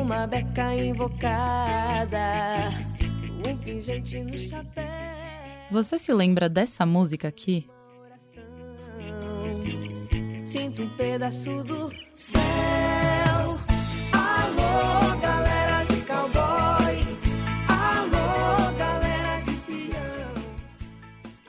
Uma beca invocada, um pingente no chapéu. Você se lembra dessa música aqui? Sinto um pedaço do céu.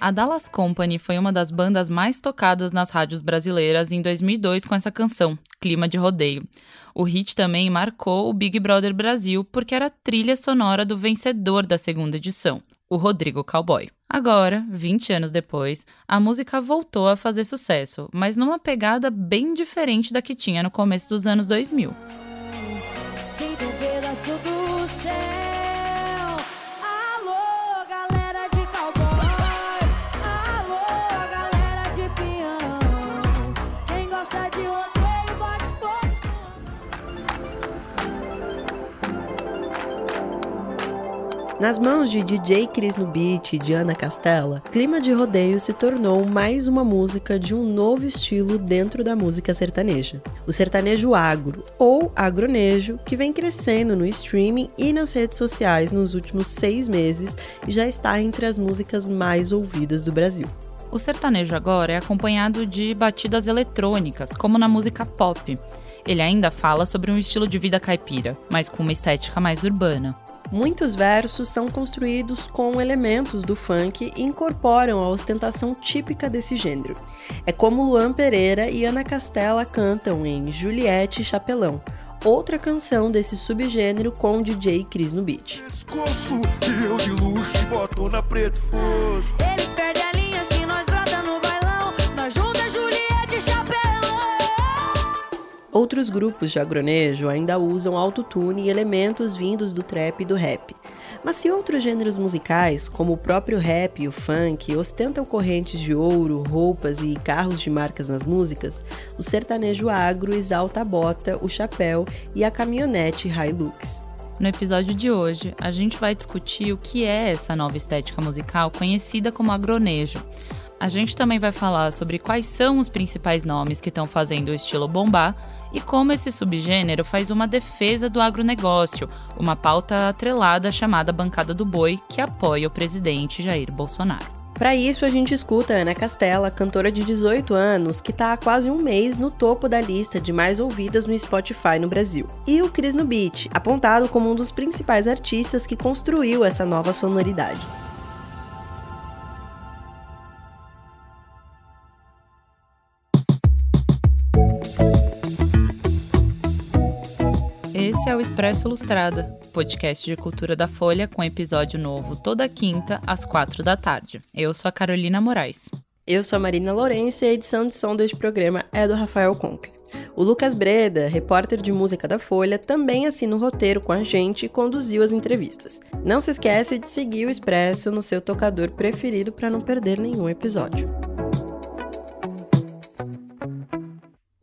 A Dallas Company foi uma das bandas mais tocadas nas rádios brasileiras em 2002 com essa canção, Clima de Rodeio. O hit também marcou o Big Brother Brasil porque era trilha sonora do vencedor da segunda edição, o Rodrigo Cowboy. Agora, 20 anos depois, a música voltou a fazer sucesso, mas numa pegada bem diferente da que tinha no começo dos anos 2000. Nas mãos de DJ Cris Beat e de Ana Castela, Clima de Rodeio se tornou mais uma música de um novo estilo dentro da música sertaneja. O sertanejo agro, ou agronejo, que vem crescendo no streaming e nas redes sociais nos últimos seis meses e já está entre as músicas mais ouvidas do Brasil. O sertanejo agora é acompanhado de batidas eletrônicas, como na música pop. Ele ainda fala sobre um estilo de vida caipira, mas com uma estética mais urbana. Muitos versos são construídos com elementos do funk e incorporam a ostentação típica desse gênero. É como Luan Pereira e Ana Castela cantam em Juliette e Chapelão, outra canção desse subgênero com o DJ Cris no beat. pescoço Outros grupos de agronejo ainda usam autotune e elementos vindos do trap e do rap. Mas se outros gêneros musicais, como o próprio rap e o funk, ostentam correntes de ouro, roupas e carros de marcas nas músicas, o sertanejo agro exalta a bota, o chapéu e a caminhonete Hilux. No episódio de hoje, a gente vai discutir o que é essa nova estética musical conhecida como agronejo. A gente também vai falar sobre quais são os principais nomes que estão fazendo o estilo bombar e como esse subgênero faz uma defesa do agronegócio, uma pauta atrelada chamada Bancada do Boi, que apoia o presidente Jair Bolsonaro. Para isso, a gente escuta Ana Castela, cantora de 18 anos, que está há quase um mês no topo da lista de mais ouvidas no Spotify no Brasil. E o Cris no Beat, apontado como um dos principais artistas que construiu essa nova sonoridade. Expresso Ilustrada, podcast de cultura da Folha com episódio novo toda quinta às quatro da tarde. Eu sou a Carolina Moraes. Eu sou a Marina Lourenço e a edição de som deste programa é do Rafael Conkle. O Lucas Breda, repórter de música da Folha, também assina o roteiro com a gente e conduziu as entrevistas. Não se esquece de seguir o Expresso no seu tocador preferido para não perder nenhum episódio.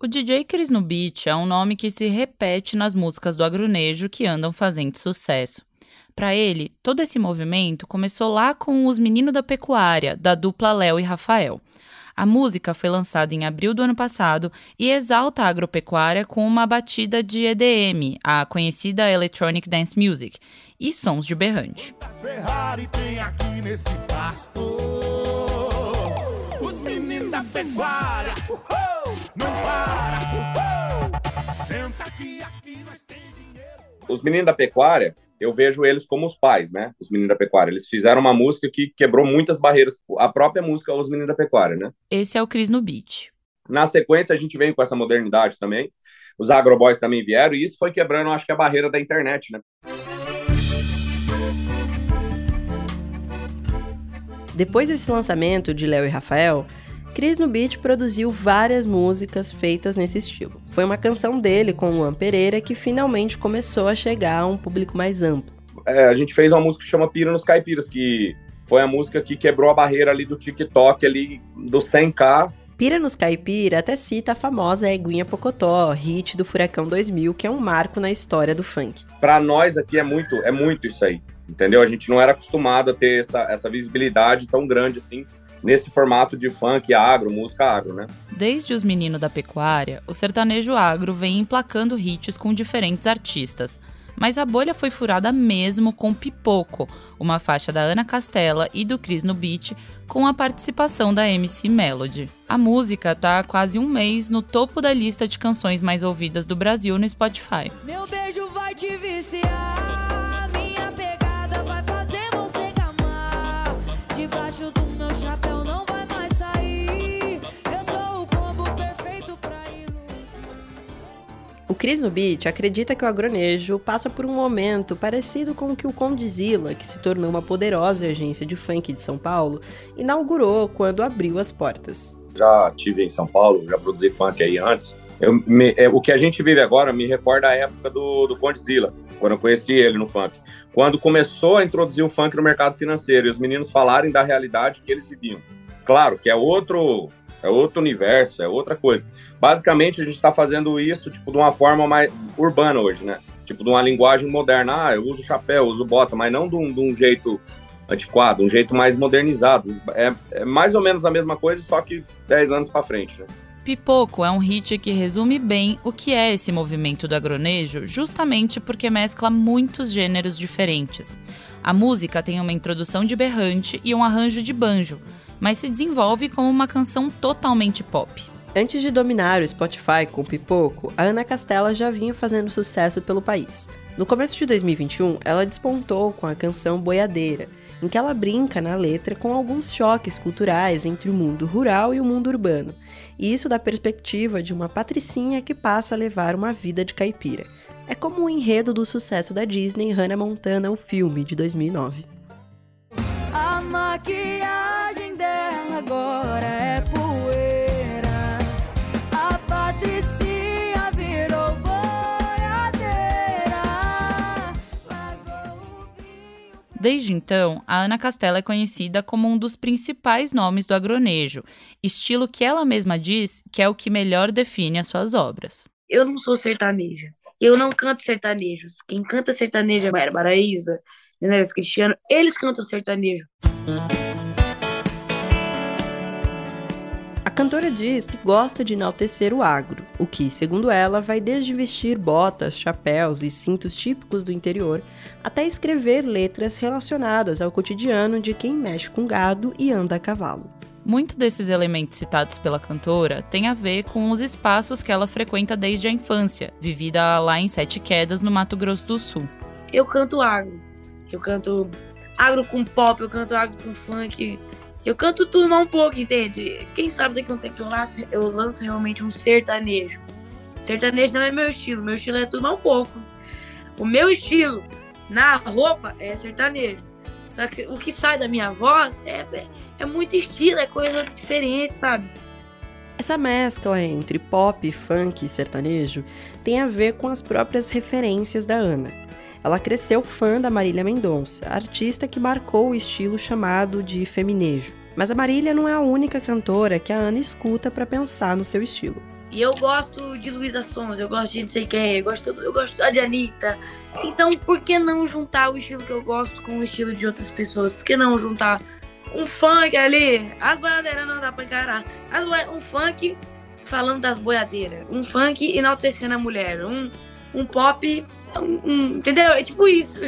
O DJ Cris no Beat é um nome que se repete nas músicas do agronejo que andam fazendo sucesso. Para ele, todo esse movimento começou lá com os Meninos da Pecuária, da dupla Léo e Rafael. A música foi lançada em abril do ano passado e exalta a agropecuária com uma batida de EDM, a conhecida Electronic Dance Music, e sons de berrante. Ferrari tem aqui nesse da pecuária uhul, Não para uhul. Senta aqui, aqui nós tem dinheiro os meninos da pecuária, eu vejo eles como os pais, né? Os meninos da pecuária. Eles fizeram uma música que quebrou muitas barreiras. A própria música Os Meninos da Pecuária, né? Esse é o Cris no Beat. Na sequência, a gente veio com essa modernidade também. Os agroboys também vieram, e isso foi quebrando, acho que, a barreira da internet, né? Depois desse lançamento de Léo e Rafael, Cris no Beat produziu várias músicas feitas nesse estilo. Foi uma canção dele com o Luan Pereira que finalmente começou a chegar a um público mais amplo. É, a gente fez uma música que chama Pira nos Caipiras, que foi a música que quebrou a barreira ali do TikTok, ali do 100k. Pira nos Caipira até cita a famosa Eguinha Pocotó, hit do Furacão 2000, que é um marco na história do funk. Pra nós aqui é muito, é muito isso aí, entendeu? A gente não era acostumado a ter essa, essa visibilidade tão grande assim, nesse formato de funk, agro, música agro, né? Desde os Meninos da Pecuária, o sertanejo agro vem emplacando hits com diferentes artistas. Mas a bolha foi furada mesmo com Pipoco, uma faixa da Ana Castela e do Cris no Beat, com a participação da MC Melody. A música tá há quase um mês no topo da lista de canções mais ouvidas do Brasil no Spotify. Meu beijo vai te viciar. Cris no Beat acredita que o agronejo passa por um momento parecido com o que o Condzilla, que se tornou uma poderosa agência de funk de São Paulo, inaugurou quando abriu as portas. Já tive em São Paulo, já produzi funk aí antes. Eu me- é, o que a gente vive agora me recorda a época do, do Condzilla, quando eu conheci ele no funk. Quando começou a introduzir o funk no mercado financeiro e os meninos falarem da realidade que eles viviam. Claro que é outro, é outro universo, é outra coisa. Basicamente, a gente está fazendo isso tipo de uma forma mais urbana hoje, né? Tipo de uma linguagem moderna. Ah, eu uso chapéu, uso bota, mas não de um, de um jeito antiquado, um jeito mais modernizado. É, é mais ou menos a mesma coisa, só que 10 anos para frente. Né? Pipoco é um hit que resume bem o que é esse movimento do agronejo, justamente porque mescla muitos gêneros diferentes. A música tem uma introdução de berrante e um arranjo de banjo, mas se desenvolve como uma canção totalmente pop. Antes de dominar o Spotify com o Pipoco, a Ana Castela já vinha fazendo sucesso pelo país. No começo de 2021, ela despontou com a canção Boiadeira, em que ela brinca na letra com alguns choques culturais entre o mundo rural e o mundo urbano, e isso da perspectiva de uma patricinha que passa a levar uma vida de caipira. É como o enredo do sucesso da Disney Hannah Montana, o filme de 2009. Agora é poeira. A Patricinha virou boiadeira. Largou o vinho. Desde então, a Ana Castela é conhecida como um dos principais nomes do agronejo, estilo que ela mesma diz que é o que melhor define as suas obras. eu não sou sertaneja. Eu não canto sertanejos. Quem canta sertanejo é Maíra Paraíza, Nenélis Cristiano. Eles cantam sertanejo. Cantora diz que gosta de enaltecer o agro, o que, segundo ela, vai desde vestir botas, chapéus e cintos típicos do interior, até escrever letras relacionadas ao cotidiano de quem mexe com gado e anda a cavalo. Muito desses elementos citados pela cantora tem a ver com os espaços que ela frequenta desde a infância, vivida lá em Sete Quedas, no Mato Grosso do Sul. Eu canto agro. Eu canto agro com pop, eu canto agro com funk. Eu canto tudo mais um pouco, entende? Quem sabe daqui a um tempo eu lanço, eu lanço realmente um sertanejo. Sertanejo não é meu estilo, meu estilo é tudo mais um pouco. O meu estilo na roupa é sertanejo. Só que o que sai da minha voz é, é, é muito estilo, é coisa diferente, sabe? Essa mescla entre pop, funk e sertanejo tem a ver com as próprias referências da Ana. Ela cresceu fã da Marília Mendonça, artista que marcou o estilo chamado de feminejo. Mas a Marília não é a única cantora que a Ana escuta para pensar no seu estilo. E eu gosto de Luísa Sons, eu gosto de não sei quem, eu gosto, eu gosto de Anitta. Então, por que não juntar o estilo que eu gosto com o estilo de outras pessoas? Por que não juntar um funk ali? As boiadeiras não dá pra encarar. Boi- um funk falando das boiadeiras. Um funk enaltecendo a mulher. Um, um pop. Um- um- entendeu? É tipo isso.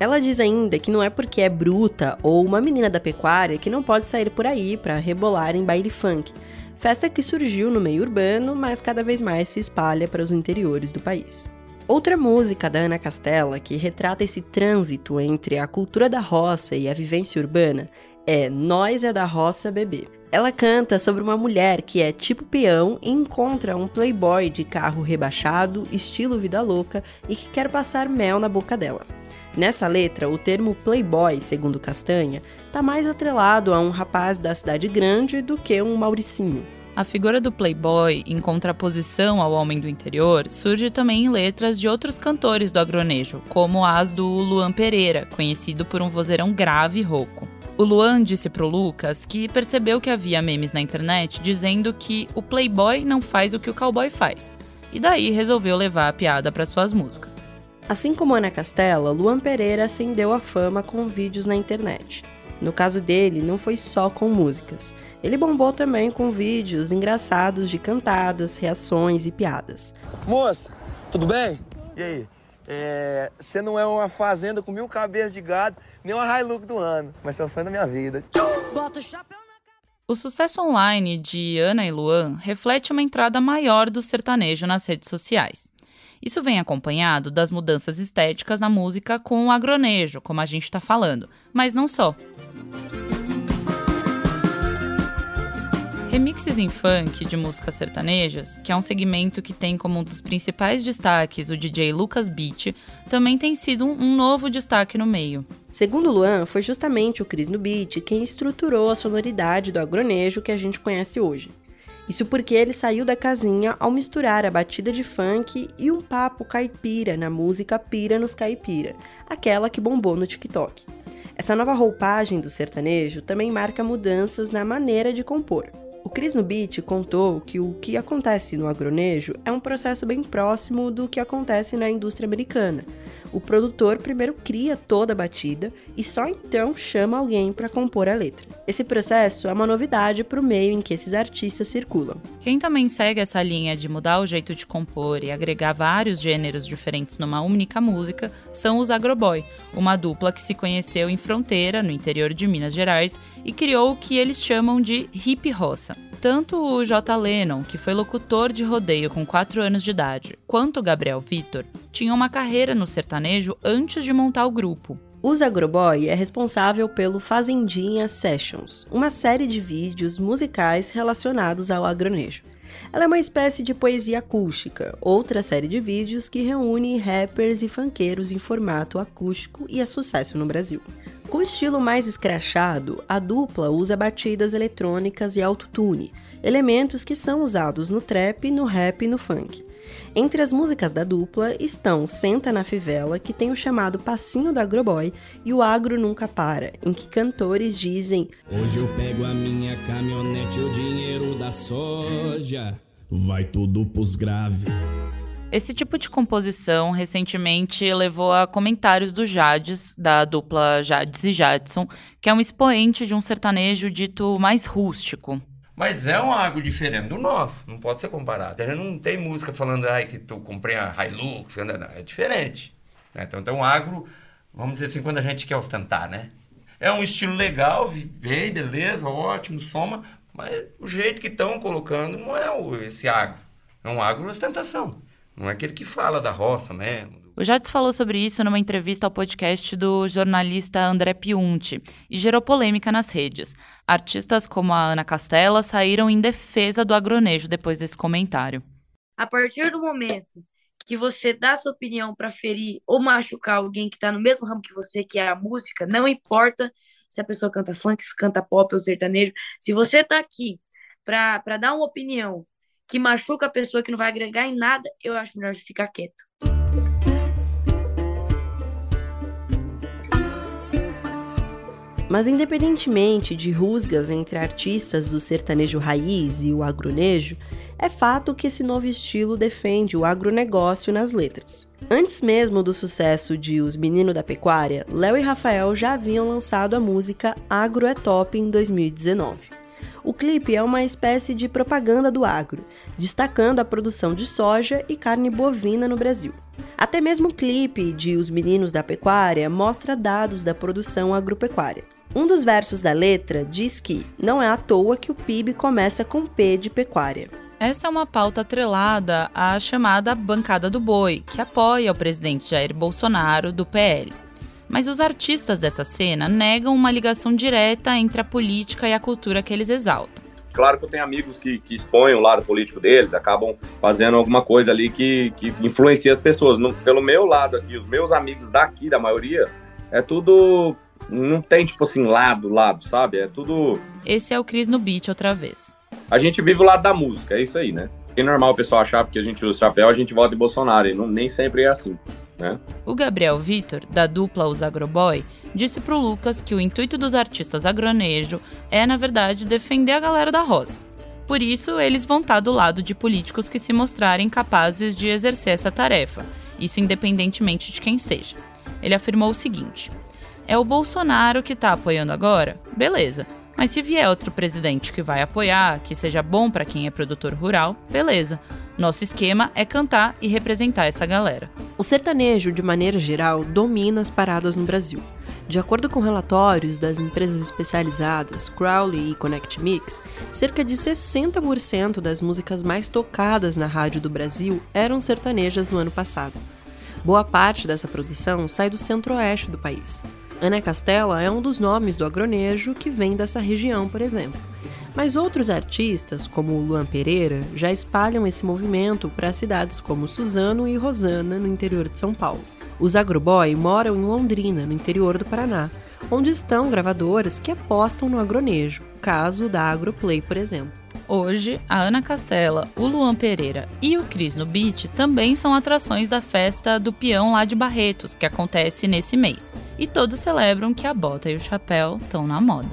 Ela diz ainda que não é porque é bruta ou uma menina da pecuária que não pode sair por aí para rebolar em baile funk. Festa que surgiu no meio urbano, mas cada vez mais se espalha para os interiores do país. Outra música da Ana Castela que retrata esse trânsito entre a cultura da roça e a vivência urbana é Nós é da Roça Bebê. Ela canta sobre uma mulher que é tipo peão e encontra um playboy de carro rebaixado, estilo vida louca, e que quer passar mel na boca dela. Nessa letra, o termo playboy, segundo Castanha, está mais atrelado a um rapaz da cidade grande do que um mauricinho. A figura do playboy, em contraposição ao homem do interior, surge também em letras de outros cantores do agronejo, como as do Luan Pereira, conhecido por um vozeirão grave e rouco. O Luan disse pro Lucas que percebeu que havia memes na internet dizendo que o playboy não faz o que o cowboy faz, e daí resolveu levar a piada para suas músicas. Assim como Ana Castela, Luan Pereira ascendeu à fama com vídeos na internet. No caso dele, não foi só com músicas. Ele bombou também com vídeos engraçados de cantadas, reações e piadas. Moça, tudo bem? E aí? É, você não é uma fazenda com mil cabeças de gado, nem uma Hilux do ano, mas é o sonho da minha vida. Bota o chapéu na O sucesso online de Ana e Luan reflete uma entrada maior do sertanejo nas redes sociais. Isso vem acompanhado das mudanças estéticas na música com o agronejo, como a gente está falando, mas não só. Remixes em funk de músicas sertanejas, que é um segmento que tem como um dos principais destaques o DJ Lucas Beat, também tem sido um, novo destaque no meio. Segundo Luan, foi justamente o Cris no Beat quem estruturou a sonoridade do agronejo que a gente conhece hoje. Isso porque ele saiu da casinha ao misturar a batida de funk e um papo caipira na música Pira nos Caipira, aquela que bombou no TikTok. Essa nova roupagem do sertanejo também marca mudanças na maneira de compor. O Cris no Beat contou que o que acontece no agronejo é um processo bem próximo do que acontece na indústria americana. O produtor primeiro cria toda a batida e só então chama alguém para compor a letra. Esse processo é uma novidade para o meio em que esses artistas circulam. Quem também segue essa linha de mudar o jeito de compor e agregar vários gêneros diferentes numa única música são os Agroboy, uma dupla que se conheceu em Fronteira, no interior de Minas Gerais, e criou o que eles chamam de hip roça. Tanto o J. Lennon, que foi locutor de rodeio com 4 anos de idade, quanto Gabriel Vitor, tinham uma carreira no sertanejo antes de montar o grupo. O Zagroboy é responsável pelo Fazendinha Sessions, uma série de vídeos musicais relacionados ao agronejo. Ela é uma espécie de poesia acústica, outra série de vídeos que reúne rappers e funkeiros em formato acústico e é sucesso no Brasil. Com estilo mais escrachado, a dupla usa batidas eletrônicas e autotune, elementos que são usados no trap, no rap e no funk. Entre as músicas da dupla estão Senta na Fivela, que tem o chamado Passinho do Agroboy, e o Agro Nunca Para, em que cantores dizem Hoje eu pego a minha caminhonete, o dinheiro da soja, vai tudo pros grave. Esse tipo de composição recentemente levou a comentários do Jades, da dupla Jades e Jadson, que é um expoente de um sertanejo dito mais rústico. Mas é um agro diferente do nosso, não pode ser comparado. Gente não tem música falando ai, que tu comprei a Hilux, é diferente. né? Então tem um agro, vamos dizer assim, quando a gente quer ostentar, né? É um estilo legal, vem, beleza, ótimo, soma, mas o jeito que estão colocando não é esse agro. É um agro ostentação. Não é aquele que fala da roça mesmo. O Jades falou sobre isso numa entrevista ao podcast do jornalista André Piunti e gerou polêmica nas redes. Artistas como a Ana Castela saíram em defesa do agronejo depois desse comentário. A partir do momento que você dá sua opinião para ferir ou machucar alguém que tá no mesmo ramo que você, que é a música, não importa se a pessoa canta funk, se canta pop ou sertanejo, se você tá aqui para para dar uma opinião que machuca a pessoa que não vai agregar em nada, eu acho melhor ficar quieto. Mas independentemente de rusgas entre artistas do sertanejo raiz e o agronejo, é fato que esse novo estilo defende o agronegócio nas letras. Antes mesmo do sucesso de Os Meninos da Pecuária, Léo e Rafael já haviam lançado a música Agro é Top em 2019. O clipe é uma espécie de propaganda do agro, destacando a produção de soja e carne bovina no Brasil. Até mesmo o clipe de Os Meninos da Pecuária mostra dados da produção agropecuária. Um dos versos da letra diz que não é à toa que o PIB começa com P de pecuária. Essa é uma pauta atrelada à chamada Bancada do Boi, que apoia o presidente Jair Bolsonaro do PL. Mas os artistas dessa cena negam uma ligação direta entre a política e a cultura que eles exaltam. Claro que eu tenho amigos que, que expõem o lado político deles, acabam fazendo alguma coisa ali que, que influencia as pessoas. No- pelo meu lado aqui, os meus amigos daqui, da maioria, é tudo. Não tem, tipo assim, lado, lado, sabe? É tudo. Esse é o Cris no Beat outra vez. A gente vive o lado da música, é isso aí, né? É normal o pessoal achar porque a gente usa chapéu, a gente vota em Bolsonaro, e não, nem sempre é assim, né? O Gabriel Vitor, da dupla Os Agroboy, disse pro Lucas que o intuito dos artistas agronejo é, na verdade, defender a galera da roça. Por isso, eles vão estar do lado de políticos que se mostrarem capazes de exercer essa tarefa, isso independentemente de quem seja. Ele afirmou o seguinte: É o Bolsonaro que tá apoiando agora? Beleza. Mas se vier outro presidente que vai apoiar, que seja bom para quem é produtor rural, beleza. Nosso esquema é cantar e representar essa galera. O sertanejo, de maneira geral, domina as paradas no Brasil. De acordo com relatórios das empresas especializadas Crowley e Connect Mix, cerca de 60% das músicas mais tocadas na rádio do Brasil eram sertanejas no ano passado. Boa parte dessa produção sai do centro-oeste do país. Ana Castela é um dos nomes do agronejo que vem dessa região, por exemplo. Mas outros artistas, como o Luan Pereira, já espalham esse movimento para cidades como Suzano e Rosana, no interior de São Paulo. Os agroboy moram em Londrina, no interior do Paraná, onde estão gravadoras que apostam no agronejo, caso da Agroplay, por exemplo. Hoje, a Ana Castela, o Luan Pereira e o Cris no Beat também são atrações da festa do peão lá de Barretos, que acontece nesse mês. E todos celebram que a bota e o chapéu estão na moda.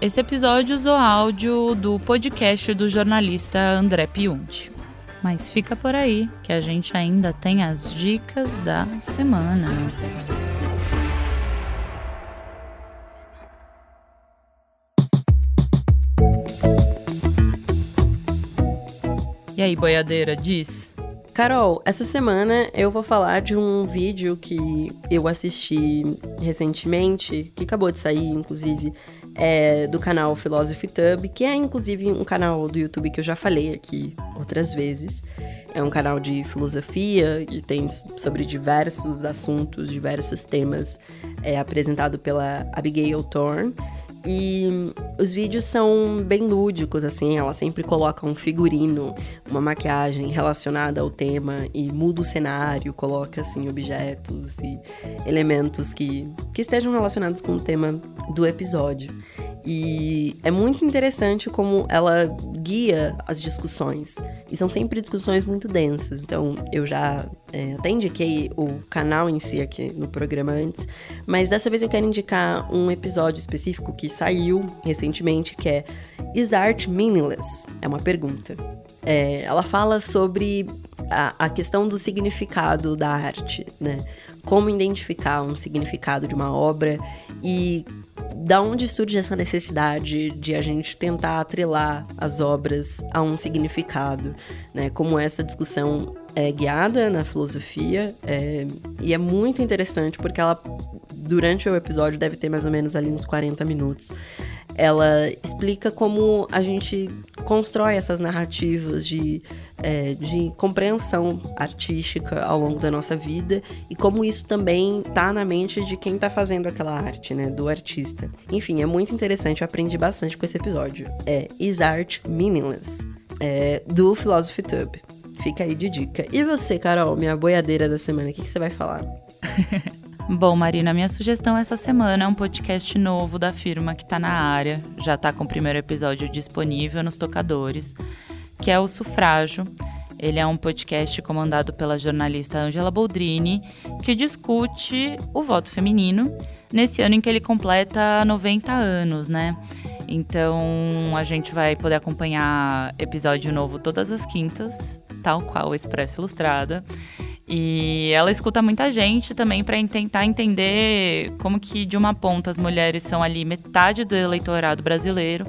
Esse episódio usou áudio do podcast do jornalista André Piunti. Mas fica por aí, que a gente ainda tem as dicas da semana. E aí, boiadeira, diz? Carol, essa semana eu vou falar de um vídeo que eu assisti recentemente, que acabou de sair, inclusive, é, do canal Philosophy Tub, que é inclusive um canal do YouTube que eu já falei aqui outras vezes. É um canal de filosofia e tem sobre diversos assuntos, diversos temas, é apresentado pela Abigail Thorne. E os vídeos são bem lúdicos, assim, ela sempre coloca um figurino, uma maquiagem relacionada ao tema e muda o cenário, coloca, assim, objetos e elementos que, que estejam relacionados com o tema do episódio. E é muito interessante como ela guia as discussões. E são sempre discussões muito densas. Então, eu já é, até indiquei o canal em si aqui no programa antes. Mas dessa vez eu quero indicar um episódio específico que saiu recentemente, que é Is Art Meaningless? É uma pergunta. É, ela fala sobre a, a questão do significado da arte, né? Como identificar um significado de uma obra e da onde surge essa necessidade de a gente tentar atrelar as obras a um significado, né? Como essa discussão é guiada na filosofia é, e é muito interessante porque ela durante o episódio deve ter mais ou menos ali uns 40 minutos ela explica como a gente constrói essas narrativas de, é, de compreensão artística ao longo da nossa vida e como isso também tá na mente de quem tá fazendo aquela arte, né? Do artista. Enfim, é muito interessante, eu aprendi bastante com esse episódio. É Is Art Meaningless? É, do Philosophy Tube. Fica aí de dica. E você, Carol, minha boiadeira da semana, o que, que você vai falar? Bom, Marina, minha sugestão essa semana é um podcast novo da firma que está na área, já está com o primeiro episódio disponível nos tocadores, que é o Sufrágio. Ele é um podcast comandado pela jornalista Angela Boldrini, que discute o voto feminino nesse ano em que ele completa 90 anos, né? Então a gente vai poder acompanhar episódio novo todas as quintas, tal qual o Expresso Ilustrada. E ela escuta muita gente também para tentar entender como que de uma ponta as mulheres são ali metade do eleitorado brasileiro,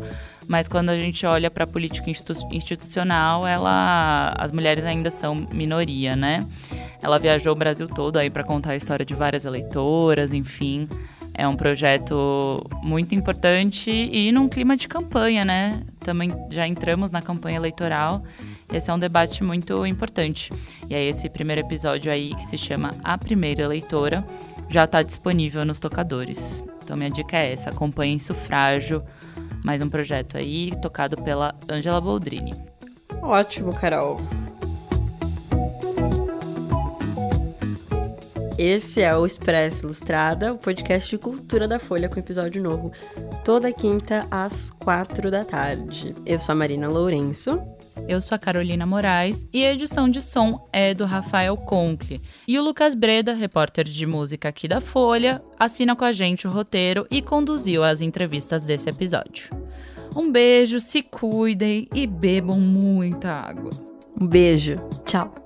mas quando a gente olha para a política institucional, ela, as mulheres ainda são minoria, né? Ela viajou o Brasil todo aí para contar a história de várias eleitoras, enfim. É um projeto muito importante e num clima de campanha, né? Também já entramos na campanha eleitoral esse é um debate muito importante. E aí, esse primeiro episódio aí, que se chama A Primeira Leitora, já está disponível nos tocadores. Então, minha dica é essa: acompanhem Sufrágio, mais um projeto aí, tocado pela Angela Boldrini. Ótimo, Carol. Esse é o Expresso Ilustrada, o podcast de cultura da Folha com episódio novo toda quinta às quatro da tarde. Eu sou a Marina Lourenço. Eu sou a Carolina Moraes e a edição de som é do Rafael Conkle. E o Lucas Breda, repórter de música aqui da Folha, assina com a gente o roteiro e conduziu as entrevistas desse episódio. Um beijo, se cuidem e bebam muita água. Um beijo. Tchau.